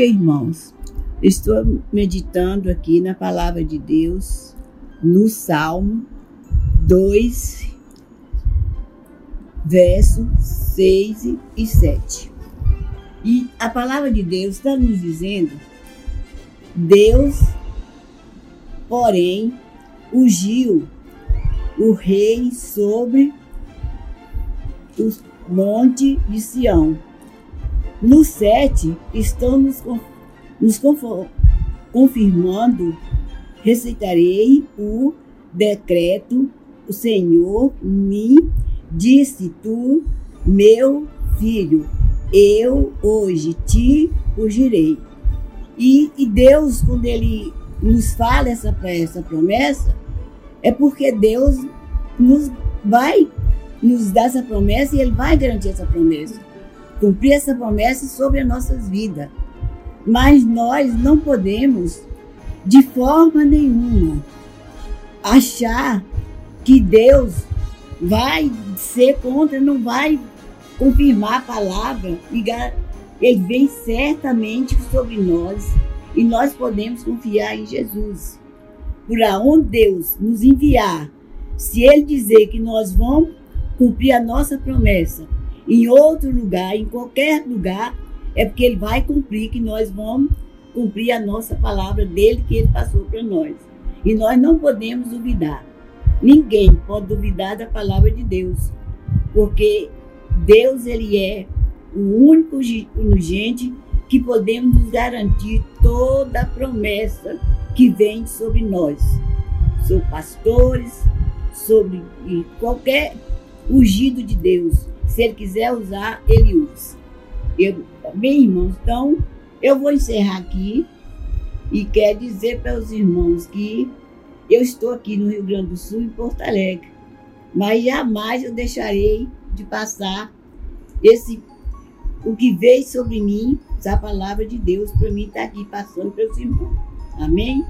irmãos, estou meditando aqui na palavra de Deus, no Salmo 2, versos 6 e 7. E a palavra de Deus está nos dizendo: Deus, porém, ungiu o rei sobre o monte de Sião. No 7, estão nos, confirmando, receitarei o decreto, o Senhor me disse tu, meu filho, eu hoje te ungirei. E, e Deus, quando Ele nos fala essa, essa promessa, é porque Deus nos vai nos dar essa promessa e Ele vai garantir essa promessa. Cumprir essa promessa sobre as nossas vidas. Mas nós não podemos, de forma nenhuma, achar que Deus vai ser contra, não vai confirmar a palavra. Ele vem certamente sobre nós e nós podemos confiar em Jesus. Por aonde Deus nos enviar, se Ele dizer que nós vamos cumprir a nossa promessa em outro lugar, em qualquer lugar, é porque Ele vai cumprir que nós vamos cumprir a nossa palavra dele que Ele passou para nós. E nós não podemos duvidar. Ninguém pode duvidar da palavra de Deus, porque Deus ele é o único gente que podemos nos garantir toda a promessa que vem sobre nós, sobre pastores, sobre qualquer ungido de Deus. Se ele quiser usar, ele usa. Eu, bem, irmãos, então eu vou encerrar aqui e quero dizer para os irmãos que eu estou aqui no Rio Grande do Sul, em Porto Alegre, mas jamais eu deixarei de passar esse o que veio sobre mim, a palavra de Deus para mim está aqui passando para os irmãos. Amém?